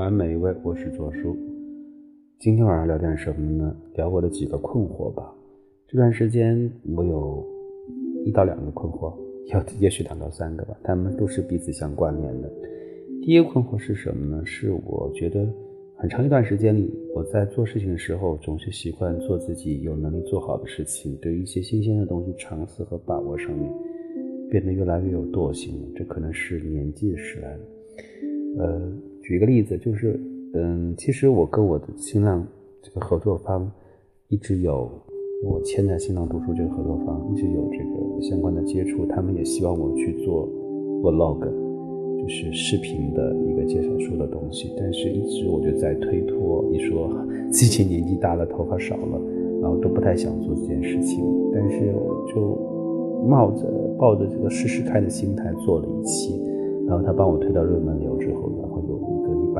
晚安，每一位，我是左叔。今天晚上聊点什么呢？聊我的几个困惑吧。这段时间我有一到两个困惑，有也许两到三个吧，他们都是彼此相关联的。第一个困惑是什么呢？是我觉得很长一段时间里，我在做事情的时候，总是习惯做自己有能力做好的事情，对于一些新鲜的东西尝试和把握上面，变得越来越有惰性了。这可能是年纪使然。呃，举个例子，就是，嗯，其实我跟我的新浪这个合作方一直有，我签在新浪读书这个合作方一直有这个相关的接触，他们也希望我去做 vlog，就是视频的一个介绍书的东西，但是一直我就在推脱，一说 自己年纪大了，头发少了，然后都不太想做这件事情，但是我就冒着抱着这个试试看的心态做了一期。然后他帮我推到热门流之后，呢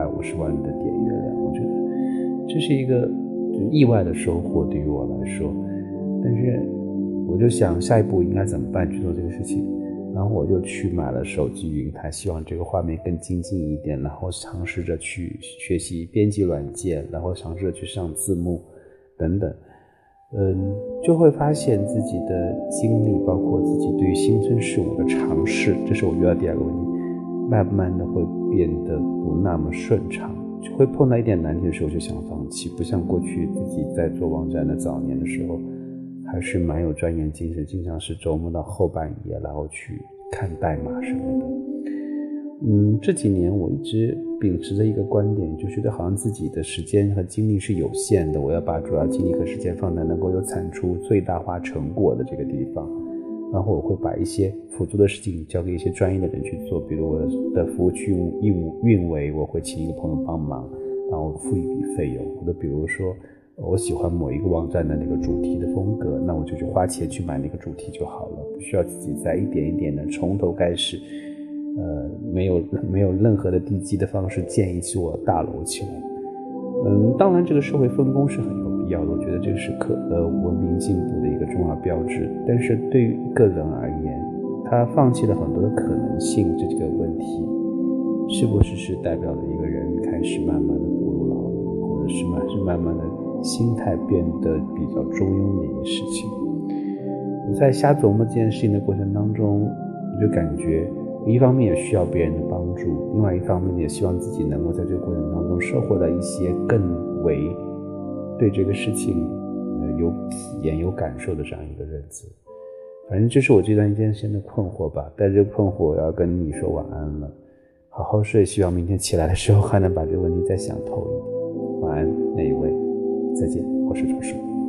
百五十万的点阅量，我觉得这是一个意外的收获对于我来说。但是我就想下一步应该怎么办去做这个事情，然后我就去买了手机云台，希望这个画面更精进一点，然后尝试着去学习编辑软件，然后尝试着去上字幕等等。嗯，就会发现自己的经历，包括自己对于新生事物的尝试，这是我遇到第二个问题。慢慢的会变得不那么顺畅，会碰到一点难题的时候就想放弃，不像过去自己在做网站的早年的时候，还是蛮有钻研精神，经常是琢磨到后半夜，然后去看代码什么的。嗯，这几年我一直秉持着一个观点，就觉得好像自己的时间和精力是有限的，我要把主要精力和时间放在能够有产出最大化成果的这个地方。然后我会把一些辅助的事情交给一些专业的人去做，比如我的服务区运运维，我会请一个朋友帮忙，然后付一笔费用。或者比如说，我喜欢某一个网站的那个主题的风格，那我就去花钱去买那个主题就好了，不需要自己再一点一点的从头开始，呃，没有没有任何的地基的方式建一座大楼起来。嗯，当然这个社会分工是很有要，我觉得这是可呃文明进步的一个重要标志。但是对于个人而言，他放弃了很多的可能性，这个问题是不是是代表了一个人开始慢慢的步入老龄，或者是慢是慢慢的心态变得比较中庸的一个事情？我在瞎琢磨这件事情的过程当中，我就感觉。一方面也需要别人的帮助，另外一方面也希望自己能够在这个过程当中收获到一些更为对这个事情有体验、有感受的这样一个日子。反正这是我这段时间的困惑吧。带着困惑，我要跟你说晚安了，好好睡。希望明天起来的时候还能把这个问题再想透一点。晚安，那一位，再见，我是周叔。